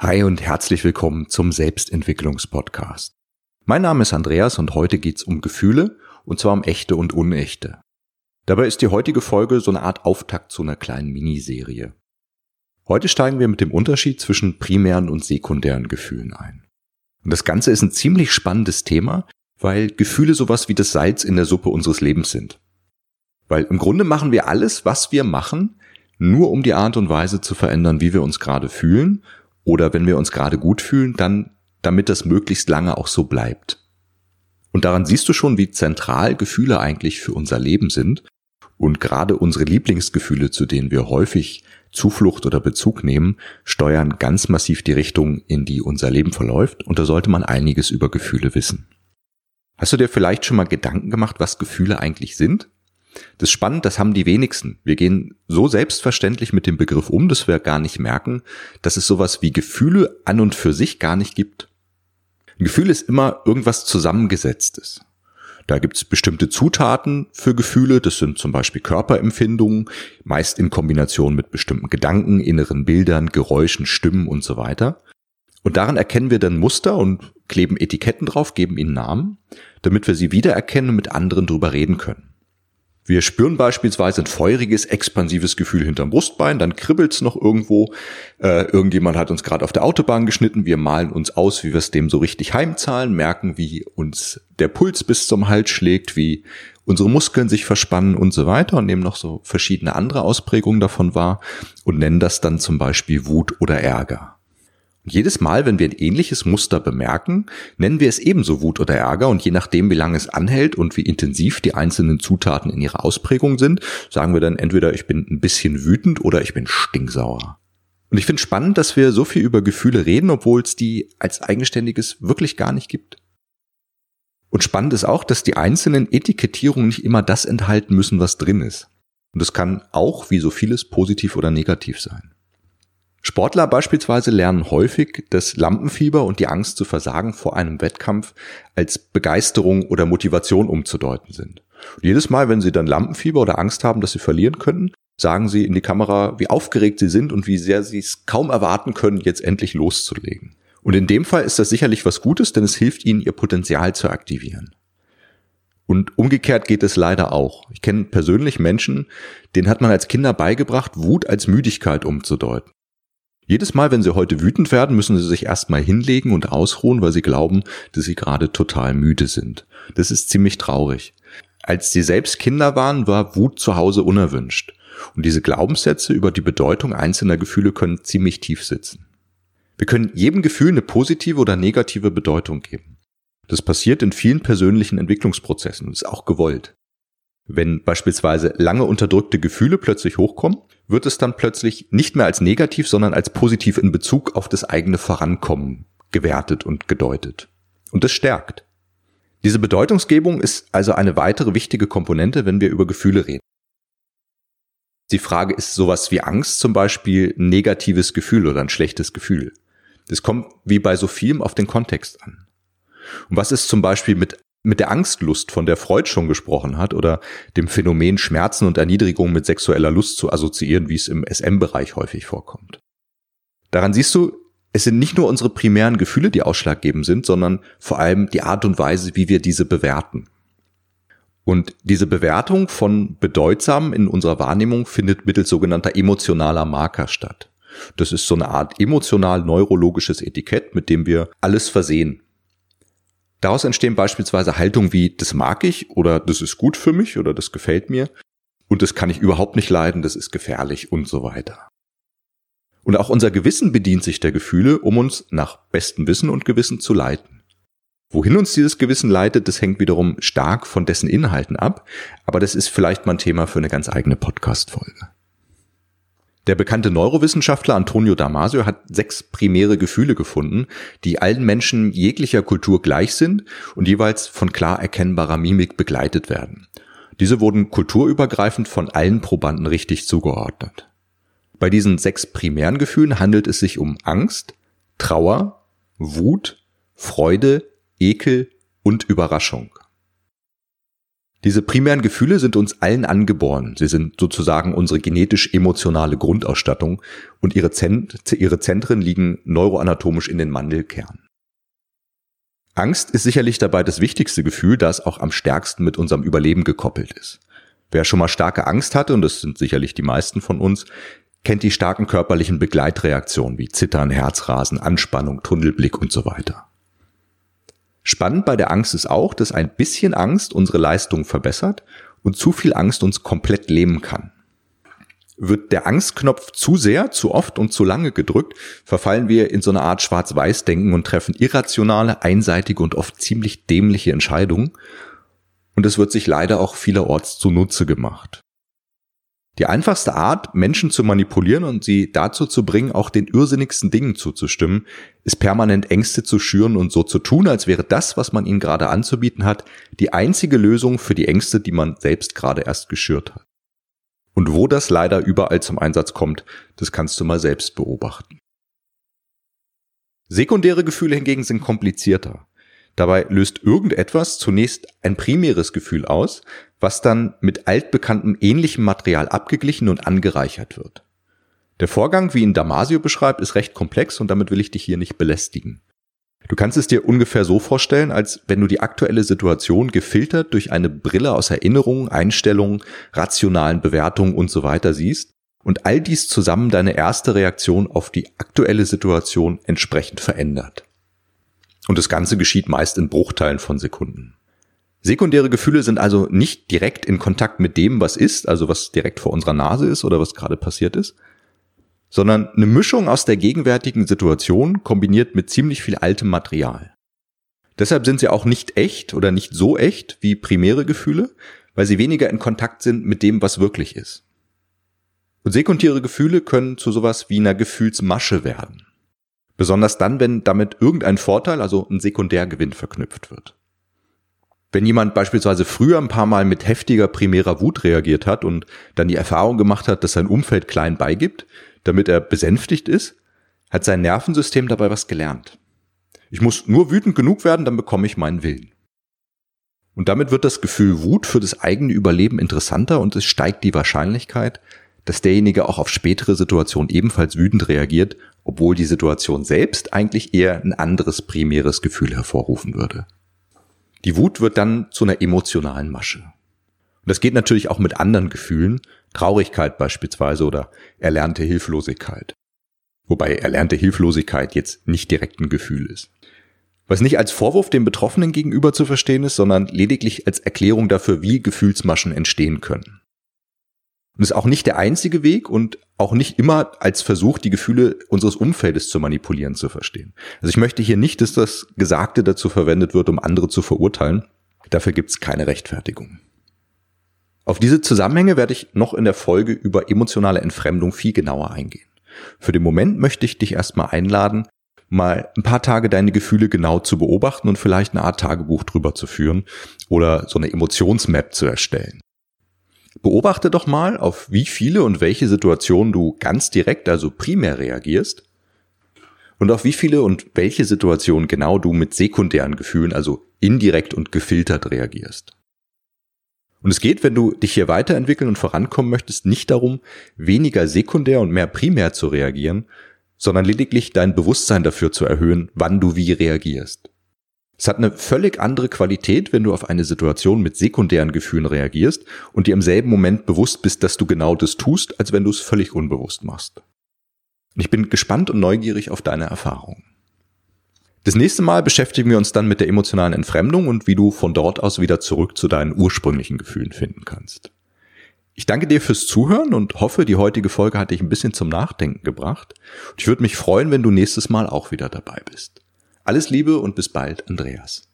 Hi und herzlich willkommen zum Selbstentwicklungspodcast. Mein Name ist Andreas und heute geht's um Gefühle und zwar um echte und unechte. Dabei ist die heutige Folge so eine Art Auftakt zu einer kleinen Miniserie. Heute steigen wir mit dem Unterschied zwischen primären und sekundären Gefühlen ein. Und das Ganze ist ein ziemlich spannendes Thema, weil Gefühle sowas wie das Salz in der Suppe unseres Lebens sind. Weil im Grunde machen wir alles, was wir machen, nur um die Art und Weise zu verändern, wie wir uns gerade fühlen oder wenn wir uns gerade gut fühlen, dann damit das möglichst lange auch so bleibt. Und daran siehst du schon, wie zentral Gefühle eigentlich für unser Leben sind und gerade unsere Lieblingsgefühle, zu denen wir häufig Zuflucht oder Bezug nehmen, steuern ganz massiv die Richtung, in die unser Leben verläuft und da sollte man einiges über Gefühle wissen. Hast du dir vielleicht schon mal Gedanken gemacht, was Gefühle eigentlich sind? Das ist spannend, das haben die wenigsten. Wir gehen so selbstverständlich mit dem Begriff um, dass wir gar nicht merken, dass es sowas wie Gefühle an und für sich gar nicht gibt. Ein Gefühl ist immer irgendwas Zusammengesetztes. Da gibt es bestimmte Zutaten für Gefühle, das sind zum Beispiel Körperempfindungen, meist in Kombination mit bestimmten Gedanken, inneren Bildern, Geräuschen, Stimmen und so weiter. Und daran erkennen wir dann Muster und kleben Etiketten drauf, geben ihnen Namen, damit wir sie wiedererkennen und mit anderen drüber reden können. Wir spüren beispielsweise ein feuriges, expansives Gefühl hinterm Brustbein, dann kribbelt's noch irgendwo. Äh, irgendjemand hat uns gerade auf der Autobahn geschnitten. Wir malen uns aus, wie wir es dem so richtig heimzahlen, merken, wie uns der Puls bis zum Hals schlägt, wie unsere Muskeln sich verspannen und so weiter und nehmen noch so verschiedene andere Ausprägungen davon wahr und nennen das dann zum Beispiel Wut oder Ärger. Jedes Mal, wenn wir ein ähnliches Muster bemerken, nennen wir es ebenso Wut oder Ärger und je nachdem, wie lange es anhält und wie intensiv die einzelnen Zutaten in ihrer Ausprägung sind, sagen wir dann entweder ich bin ein bisschen wütend oder ich bin stinksauer. Und ich finde spannend, dass wir so viel über Gefühle reden, obwohl es die als eigenständiges wirklich gar nicht gibt. Und spannend ist auch, dass die einzelnen Etikettierungen nicht immer das enthalten müssen, was drin ist. Und es kann auch, wie so vieles, positiv oder negativ sein. Sportler beispielsweise lernen häufig, das Lampenfieber und die Angst zu versagen vor einem Wettkampf als Begeisterung oder Motivation umzudeuten sind. Und jedes Mal, wenn sie dann Lampenfieber oder Angst haben, dass sie verlieren können, sagen sie in die Kamera, wie aufgeregt sie sind und wie sehr sie es kaum erwarten können, jetzt endlich loszulegen. Und in dem Fall ist das sicherlich was Gutes, denn es hilft ihnen, ihr Potenzial zu aktivieren. Und umgekehrt geht es leider auch. Ich kenne persönlich Menschen, denen hat man als Kinder beigebracht, Wut als Müdigkeit umzudeuten. Jedes Mal, wenn sie heute wütend werden, müssen sie sich erstmal hinlegen und ausruhen, weil sie glauben, dass sie gerade total müde sind. Das ist ziemlich traurig. Als sie selbst Kinder waren, war Wut zu Hause unerwünscht. Und diese Glaubenssätze über die Bedeutung einzelner Gefühle können ziemlich tief sitzen. Wir können jedem Gefühl eine positive oder negative Bedeutung geben. Das passiert in vielen persönlichen Entwicklungsprozessen und ist auch gewollt. Wenn beispielsweise lange unterdrückte Gefühle plötzlich hochkommen, wird es dann plötzlich nicht mehr als negativ, sondern als positiv in Bezug auf das eigene Vorankommen gewertet und gedeutet. Und das stärkt. Diese Bedeutungsgebung ist also eine weitere wichtige Komponente, wenn wir über Gefühle reden. Die Frage ist sowas wie Angst zum Beispiel ein negatives Gefühl oder ein schlechtes Gefühl. Das kommt wie bei so vielem auf den Kontext an. Und was ist zum Beispiel mit mit der Angstlust, von der Freud schon gesprochen hat, oder dem Phänomen Schmerzen und Erniedrigung mit sexueller Lust zu assoziieren, wie es im SM-Bereich häufig vorkommt. Daran siehst du, es sind nicht nur unsere primären Gefühle, die ausschlaggebend sind, sondern vor allem die Art und Weise, wie wir diese bewerten. Und diese Bewertung von bedeutsam in unserer Wahrnehmung findet mittels sogenannter emotionaler Marker statt. Das ist so eine Art emotional-neurologisches Etikett, mit dem wir alles versehen. Daraus entstehen beispielsweise Haltungen wie, das mag ich oder das ist gut für mich oder das gefällt mir und das kann ich überhaupt nicht leiden, das ist gefährlich und so weiter. Und auch unser Gewissen bedient sich der Gefühle, um uns nach bestem Wissen und Gewissen zu leiten. Wohin uns dieses Gewissen leitet, das hängt wiederum stark von dessen Inhalten ab, aber das ist vielleicht mal ein Thema für eine ganz eigene Podcast-Folge. Der bekannte Neurowissenschaftler Antonio Damasio hat sechs primäre Gefühle gefunden, die allen Menschen jeglicher Kultur gleich sind und jeweils von klar erkennbarer Mimik begleitet werden. Diese wurden kulturübergreifend von allen Probanden richtig zugeordnet. Bei diesen sechs primären Gefühlen handelt es sich um Angst, Trauer, Wut, Freude, Ekel und Überraschung. Diese primären Gefühle sind uns allen angeboren. Sie sind sozusagen unsere genetisch-emotionale Grundausstattung und ihre, Zent ihre Zentren liegen neuroanatomisch in den Mandelkern. Angst ist sicherlich dabei das wichtigste Gefühl, das auch am stärksten mit unserem Überleben gekoppelt ist. Wer schon mal starke Angst hatte, und das sind sicherlich die meisten von uns, kennt die starken körperlichen Begleitreaktionen wie Zittern, Herzrasen, Anspannung, Tunnelblick und so weiter. Spannend bei der Angst ist auch, dass ein bisschen Angst unsere Leistung verbessert und zu viel Angst uns komplett lähmen kann. Wird der Angstknopf zu sehr, zu oft und zu lange gedrückt, verfallen wir in so eine Art Schwarz-Weiß-Denken und treffen irrationale, einseitige und oft ziemlich dämliche Entscheidungen. Und es wird sich leider auch vielerorts zunutze gemacht. Die einfachste Art, Menschen zu manipulieren und sie dazu zu bringen, auch den irrsinnigsten Dingen zuzustimmen, ist permanent Ängste zu schüren und so zu tun, als wäre das, was man ihnen gerade anzubieten hat, die einzige Lösung für die Ängste, die man selbst gerade erst geschürt hat. Und wo das leider überall zum Einsatz kommt, das kannst du mal selbst beobachten. Sekundäre Gefühle hingegen sind komplizierter. Dabei löst irgendetwas zunächst ein primäres Gefühl aus, was dann mit altbekanntem ähnlichem Material abgeglichen und angereichert wird. Der Vorgang, wie ihn Damasio beschreibt, ist recht komplex und damit will ich dich hier nicht belästigen. Du kannst es dir ungefähr so vorstellen, als wenn du die aktuelle Situation gefiltert durch eine Brille aus Erinnerungen, Einstellungen, rationalen Bewertungen und so weiter siehst und all dies zusammen deine erste Reaktion auf die aktuelle Situation entsprechend verändert. Und das Ganze geschieht meist in Bruchteilen von Sekunden. Sekundäre Gefühle sind also nicht direkt in Kontakt mit dem, was ist, also was direkt vor unserer Nase ist oder was gerade passiert ist, sondern eine Mischung aus der gegenwärtigen Situation kombiniert mit ziemlich viel altem Material. Deshalb sind sie auch nicht echt oder nicht so echt wie primäre Gefühle, weil sie weniger in Kontakt sind mit dem, was wirklich ist. Und sekundäre Gefühle können zu sowas wie einer Gefühlsmasche werden. Besonders dann, wenn damit irgendein Vorteil, also ein Sekundärgewinn verknüpft wird. Wenn jemand beispielsweise früher ein paar Mal mit heftiger primärer Wut reagiert hat und dann die Erfahrung gemacht hat, dass sein Umfeld klein beigibt, damit er besänftigt ist, hat sein Nervensystem dabei was gelernt. Ich muss nur wütend genug werden, dann bekomme ich meinen Willen. Und damit wird das Gefühl Wut für das eigene Überleben interessanter und es steigt die Wahrscheinlichkeit, dass derjenige auch auf spätere Situationen ebenfalls wütend reagiert obwohl die Situation selbst eigentlich eher ein anderes primäres Gefühl hervorrufen würde. Die Wut wird dann zu einer emotionalen Masche. Und das geht natürlich auch mit anderen Gefühlen, Traurigkeit beispielsweise oder erlernte Hilflosigkeit. Wobei erlernte Hilflosigkeit jetzt nicht direkt ein Gefühl ist. Was nicht als Vorwurf dem Betroffenen gegenüber zu verstehen ist, sondern lediglich als Erklärung dafür, wie Gefühlsmaschen entstehen können. Und ist auch nicht der einzige Weg und auch nicht immer als Versuch, die Gefühle unseres Umfeldes zu manipulieren zu verstehen. Also ich möchte hier nicht, dass das Gesagte dazu verwendet wird, um andere zu verurteilen. Dafür gibt es keine Rechtfertigung. Auf diese Zusammenhänge werde ich noch in der Folge über emotionale Entfremdung viel genauer eingehen. Für den Moment möchte ich dich erstmal einladen, mal ein paar Tage deine Gefühle genau zu beobachten und vielleicht eine Art Tagebuch drüber zu führen oder so eine Emotionsmap zu erstellen. Beobachte doch mal, auf wie viele und welche Situationen du ganz direkt, also primär reagierst und auf wie viele und welche Situationen genau du mit sekundären Gefühlen, also indirekt und gefiltert reagierst. Und es geht, wenn du dich hier weiterentwickeln und vorankommen möchtest, nicht darum, weniger sekundär und mehr primär zu reagieren, sondern lediglich dein Bewusstsein dafür zu erhöhen, wann du wie reagierst. Es hat eine völlig andere Qualität, wenn du auf eine Situation mit sekundären Gefühlen reagierst und dir im selben Moment bewusst bist, dass du genau das tust, als wenn du es völlig unbewusst machst. ich bin gespannt und neugierig auf deine Erfahrungen. Das nächste Mal beschäftigen wir uns dann mit der emotionalen Entfremdung und wie du von dort aus wieder zurück zu deinen ursprünglichen Gefühlen finden kannst. Ich danke dir fürs Zuhören und hoffe, die heutige Folge hat dich ein bisschen zum Nachdenken gebracht. ich würde mich freuen, wenn du nächstes Mal auch wieder dabei bist. Alles Liebe und bis bald, Andreas.